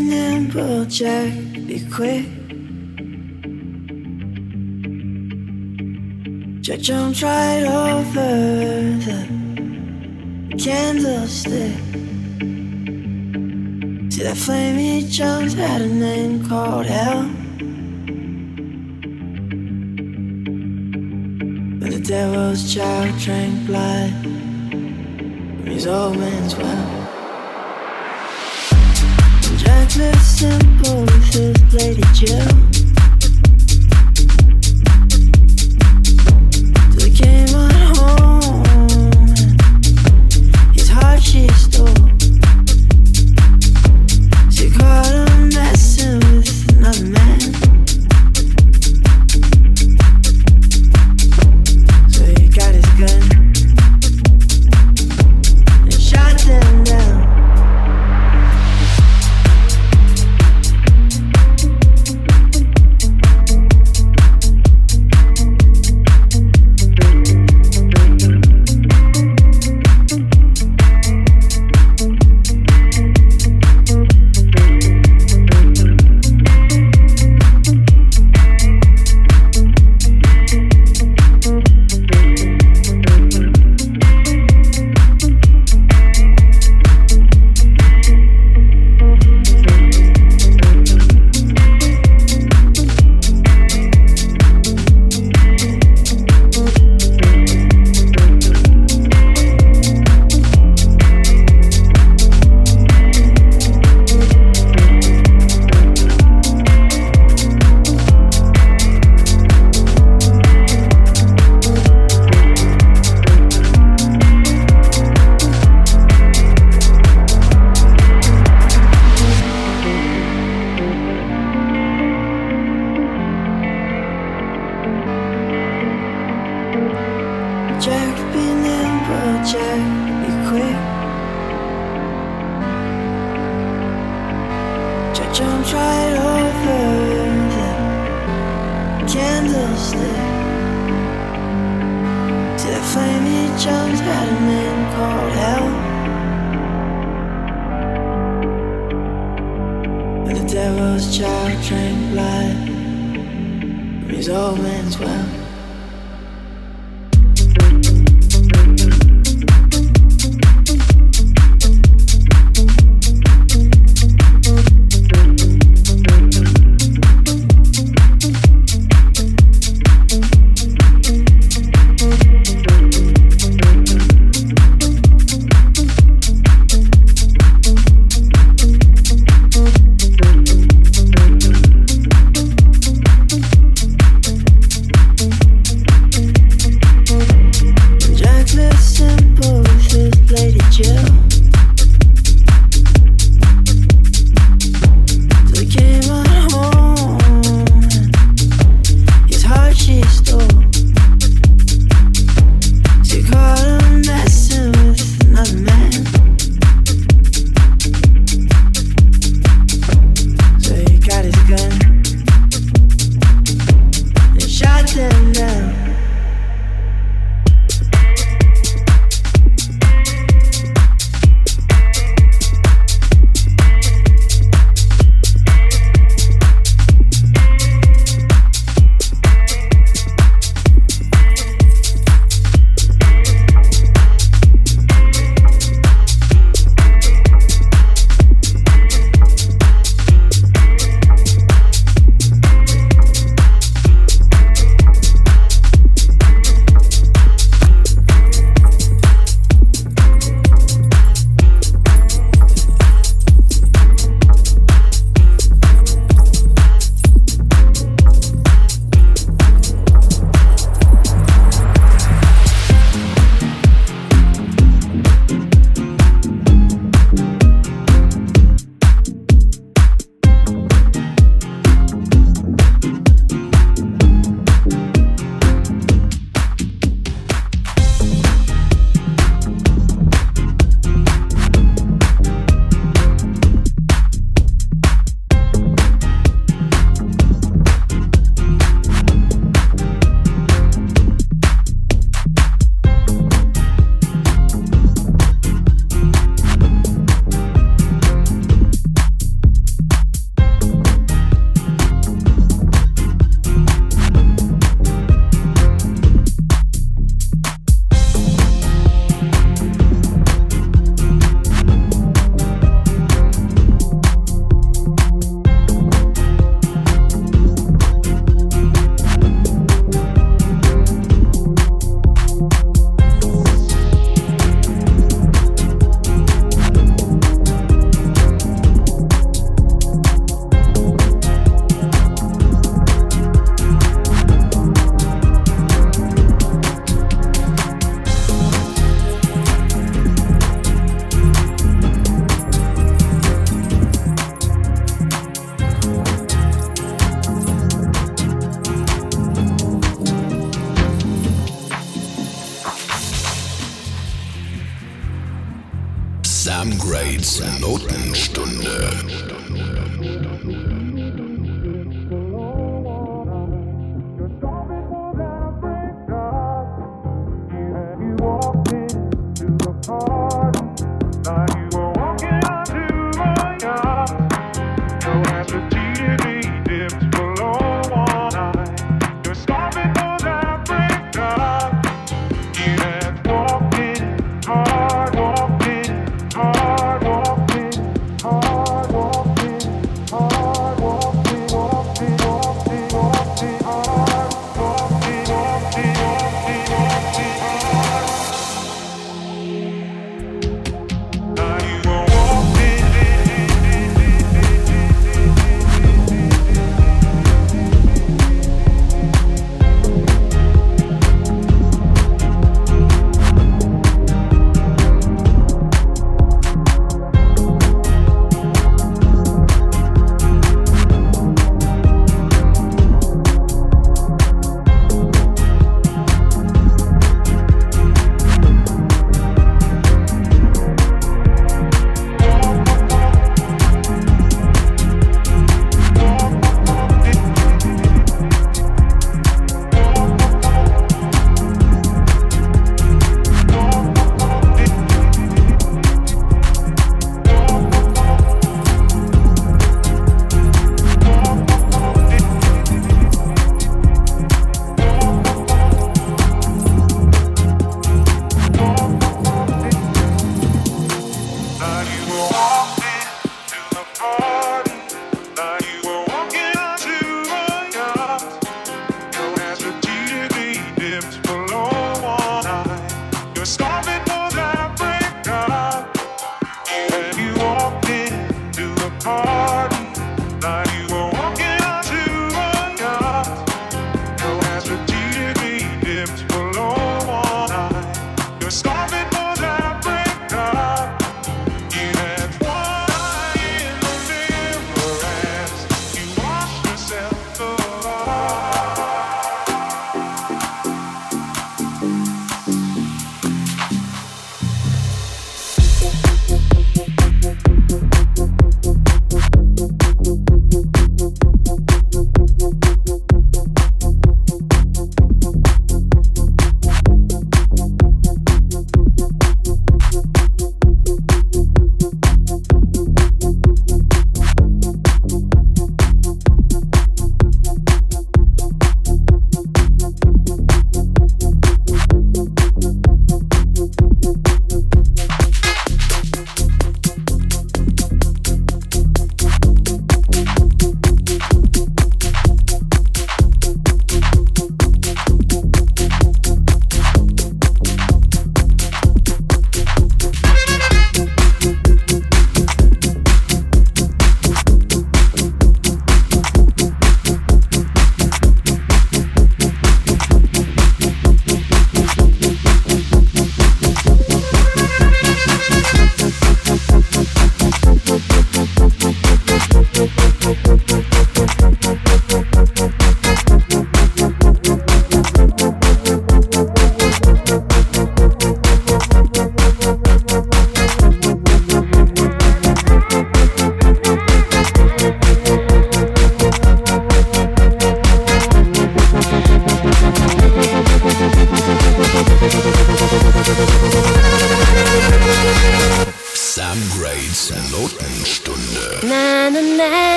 Be nimble, Jack, be quick. Jack jumped right over the candlestick. See that flame he jumped had a name called hell. When the devil's child drank blood his old man's well. Simple with his lady Jill.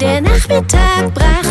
Der Nachmittag brach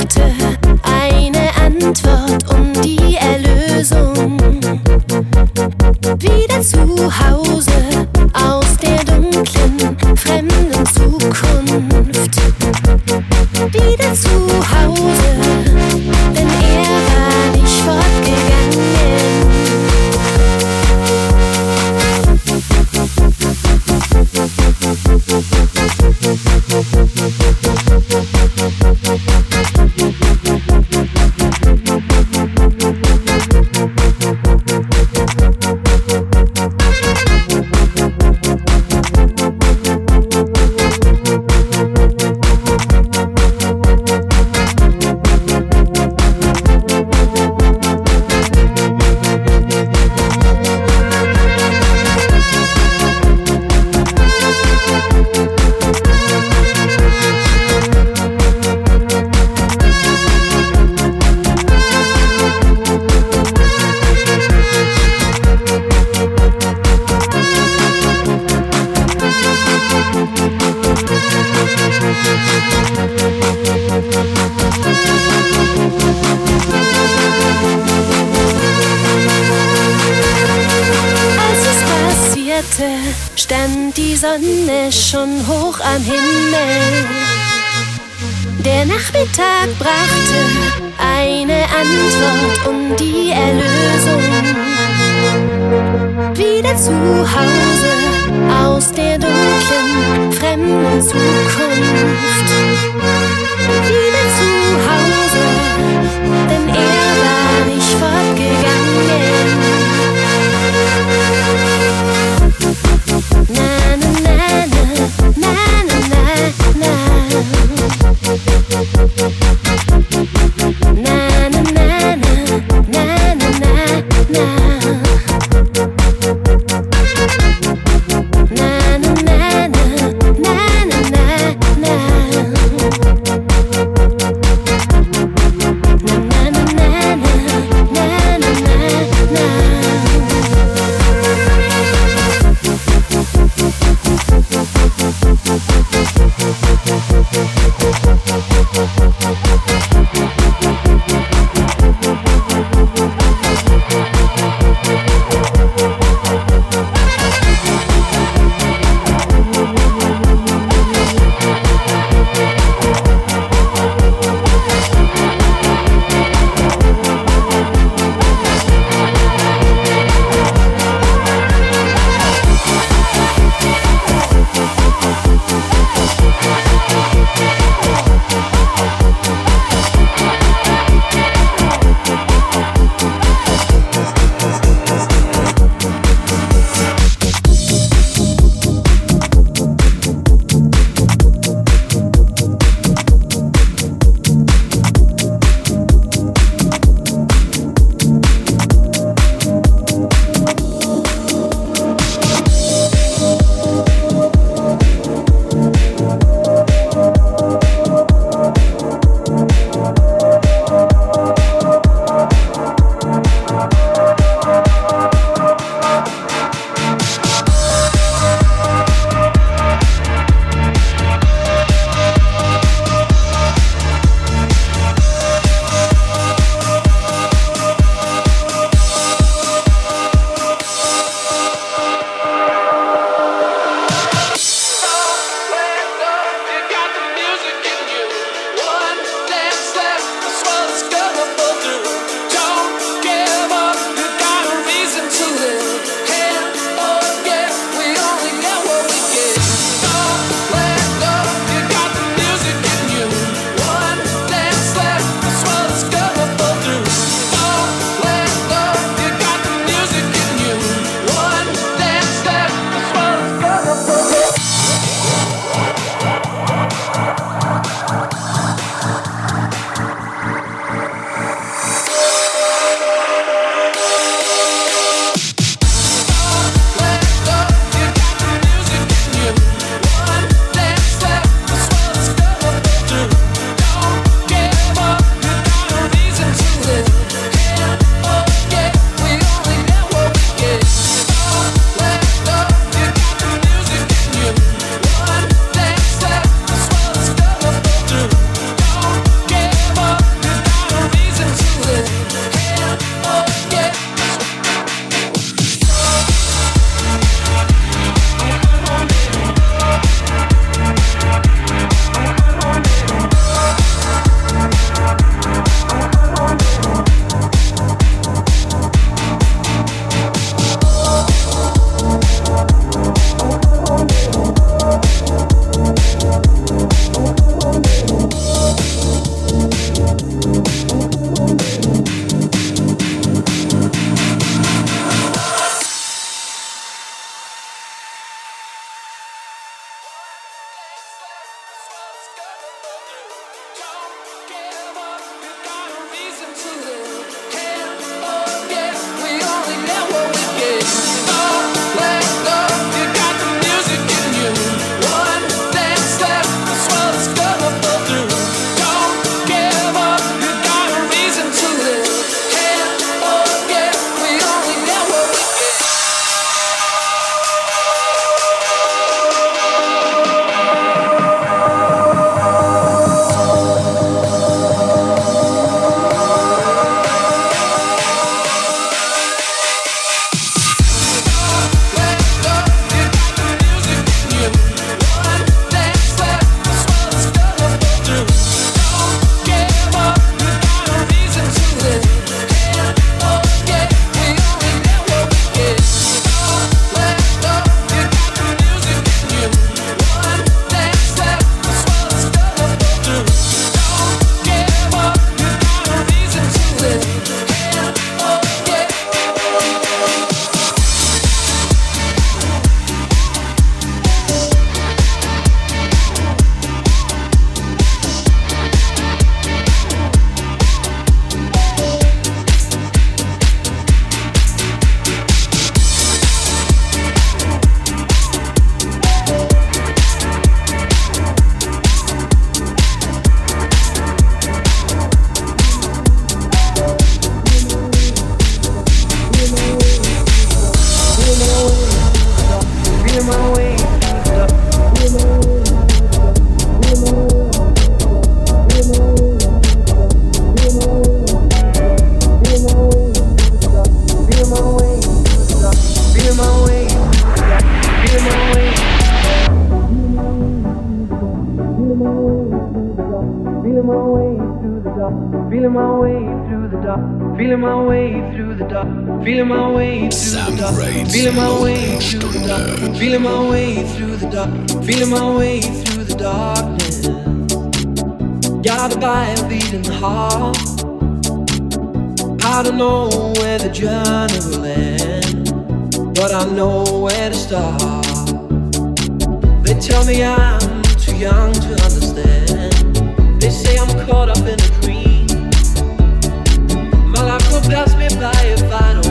Feeling my way through the dark. Feeling my way through the dark. Feeling my way through the dark. Feeling my way through the darkness. Guided by a beating heart. I don't know where the journey will end, but I know where to start. They tell me I'm too young to understand. They say I'm caught up in a dream. My life will pass me by if I don't.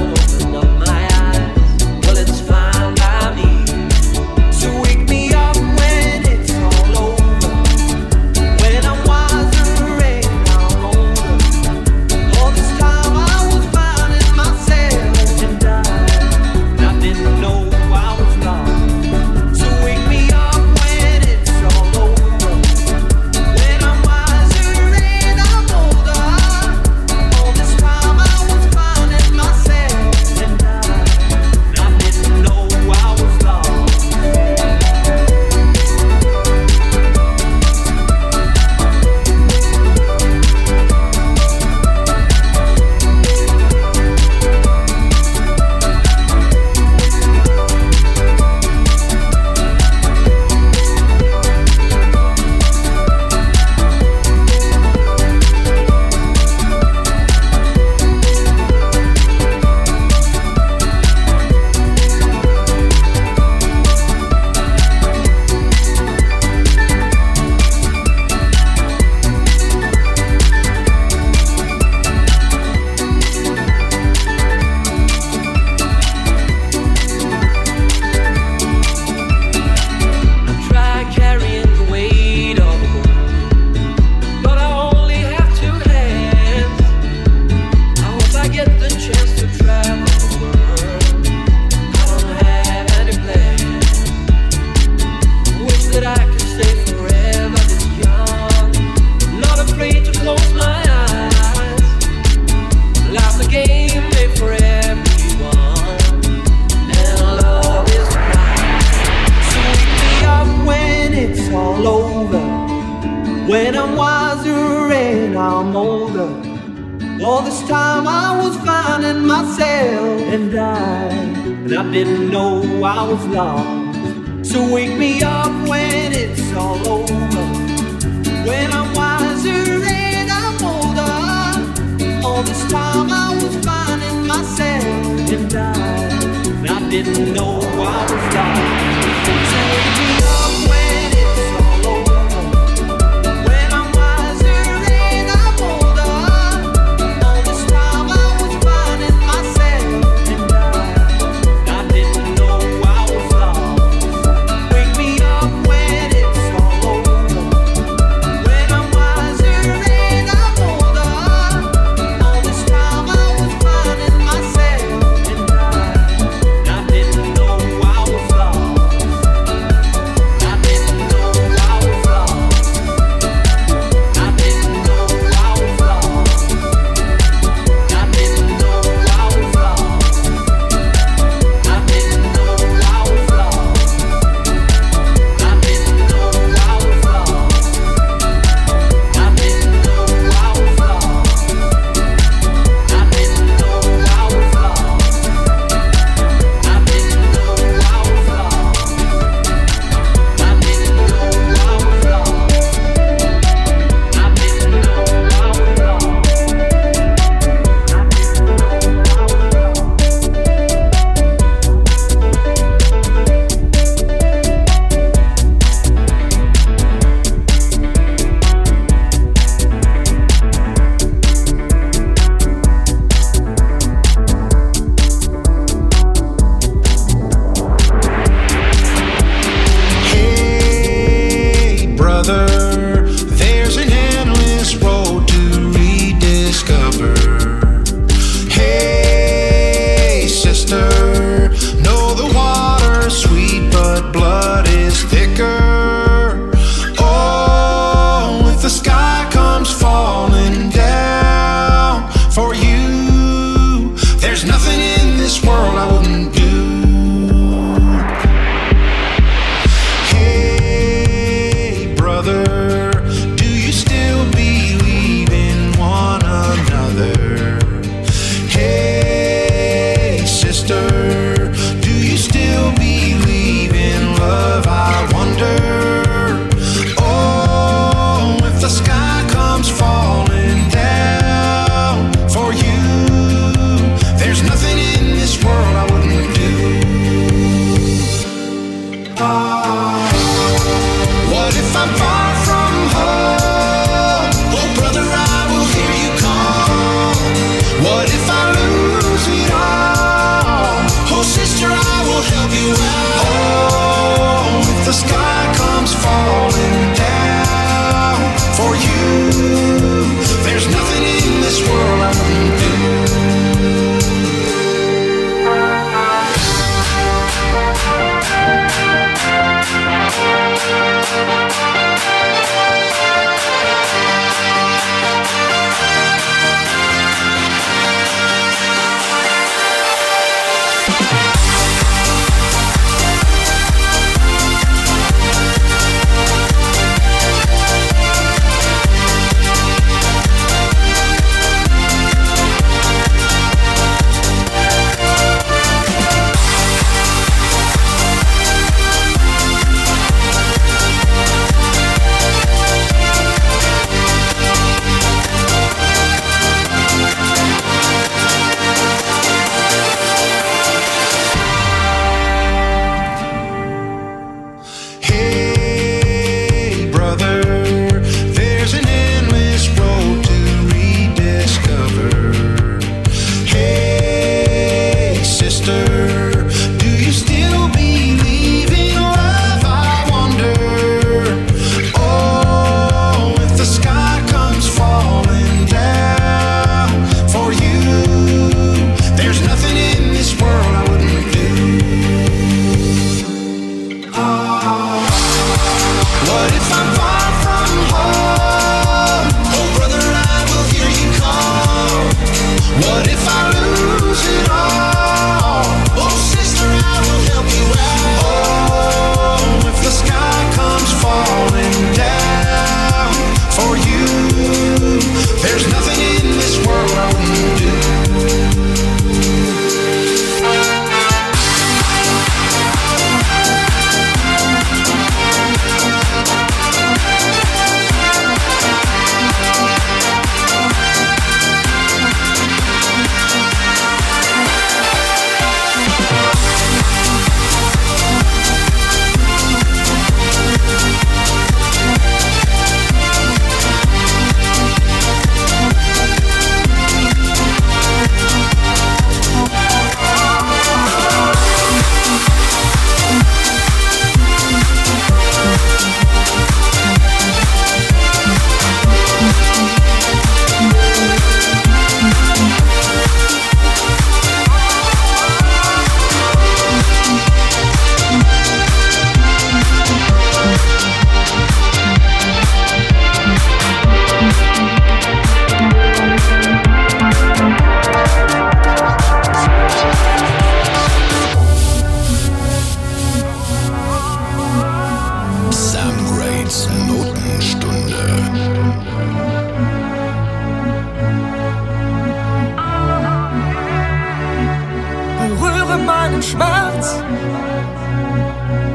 meinen Schmerz?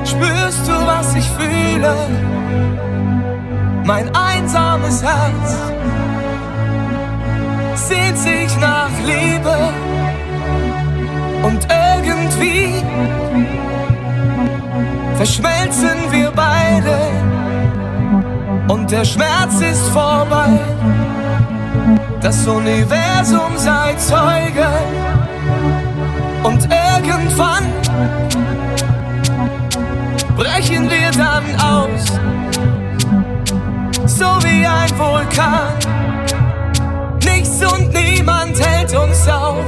Spürst du, was ich fühle? Mein einsames Herz sehnt sich nach Liebe und irgendwie verschmelzen wir beide und der Schmerz ist vorbei. Das Universum sei Zeuge und irgendwann brechen wir dann aus, so wie ein Vulkan. Nichts und niemand hält uns auf.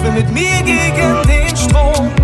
schwimm mit mir gegen den Strom.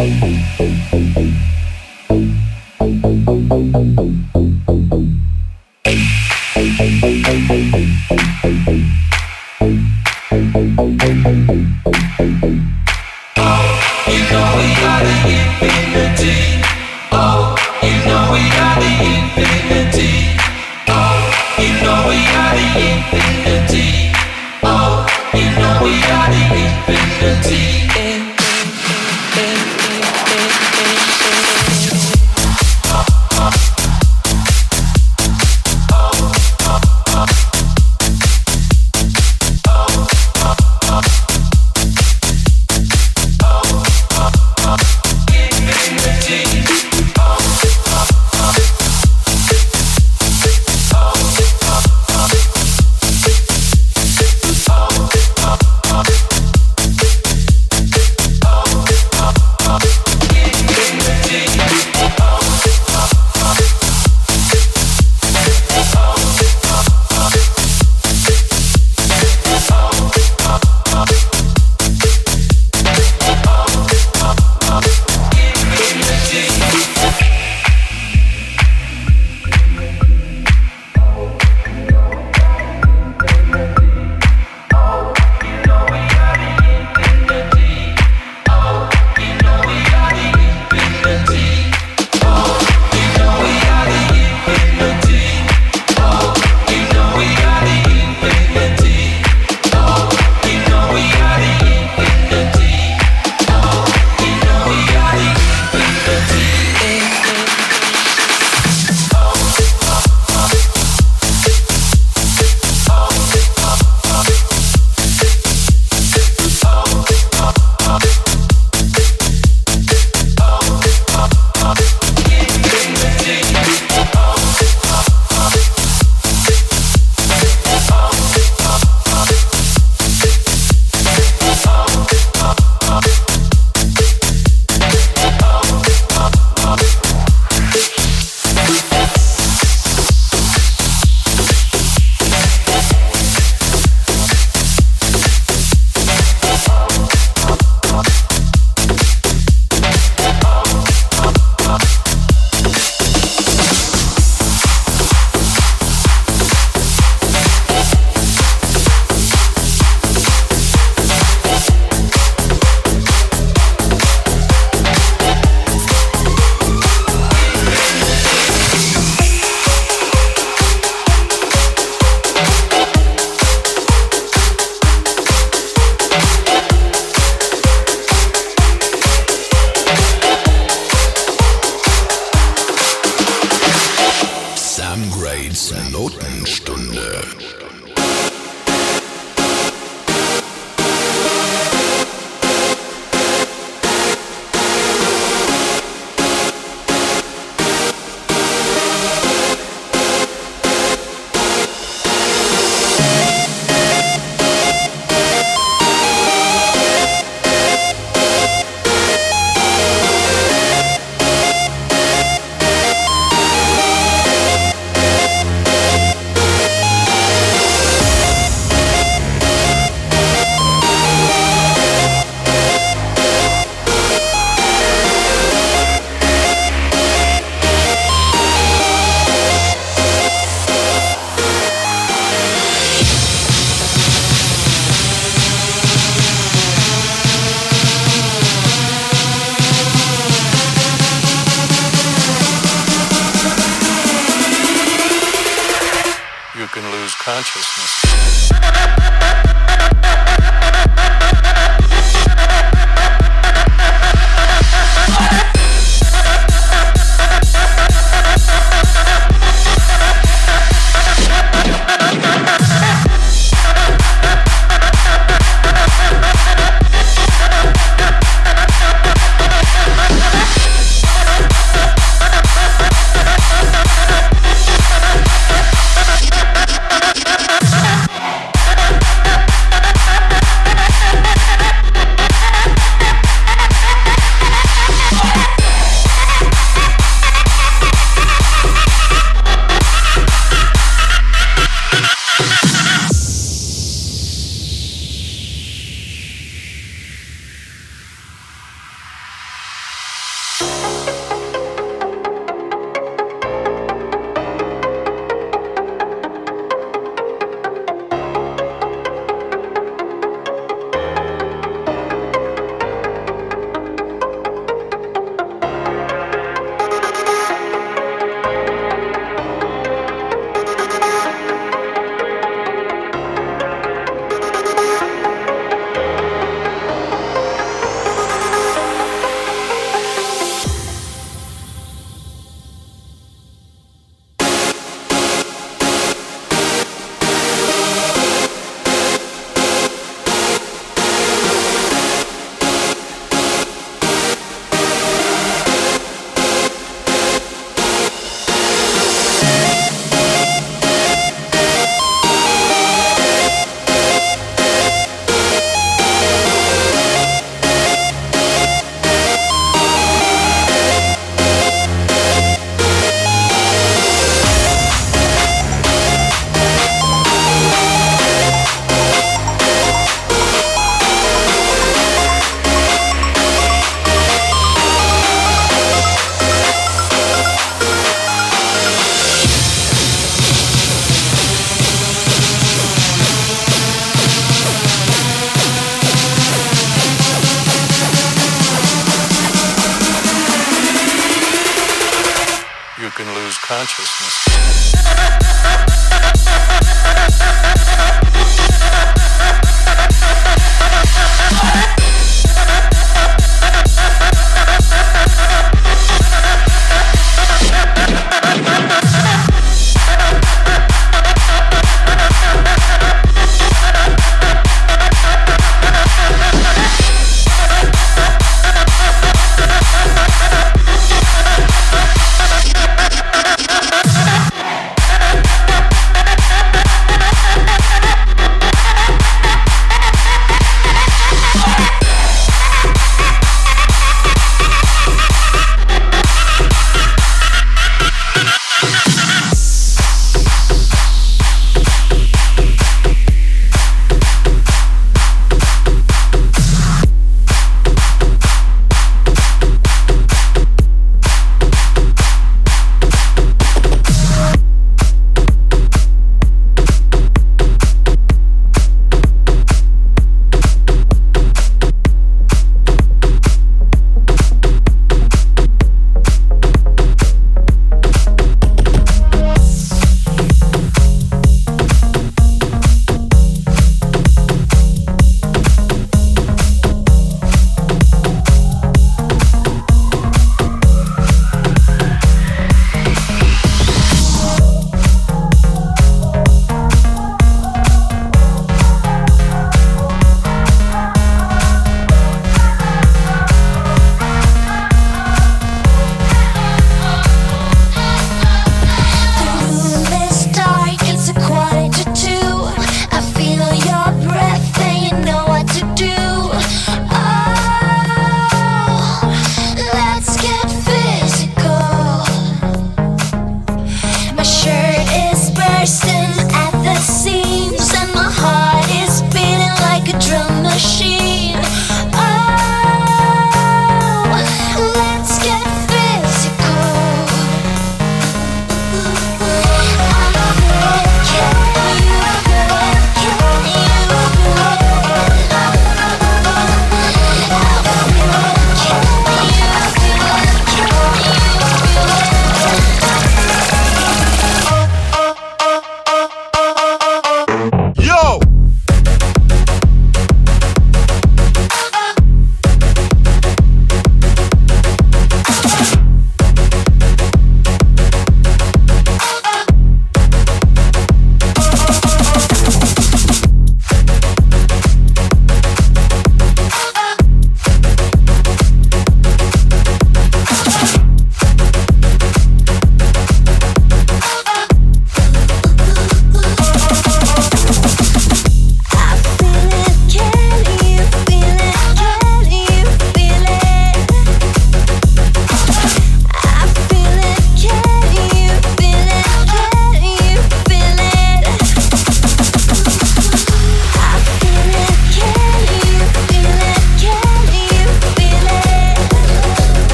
Thank you.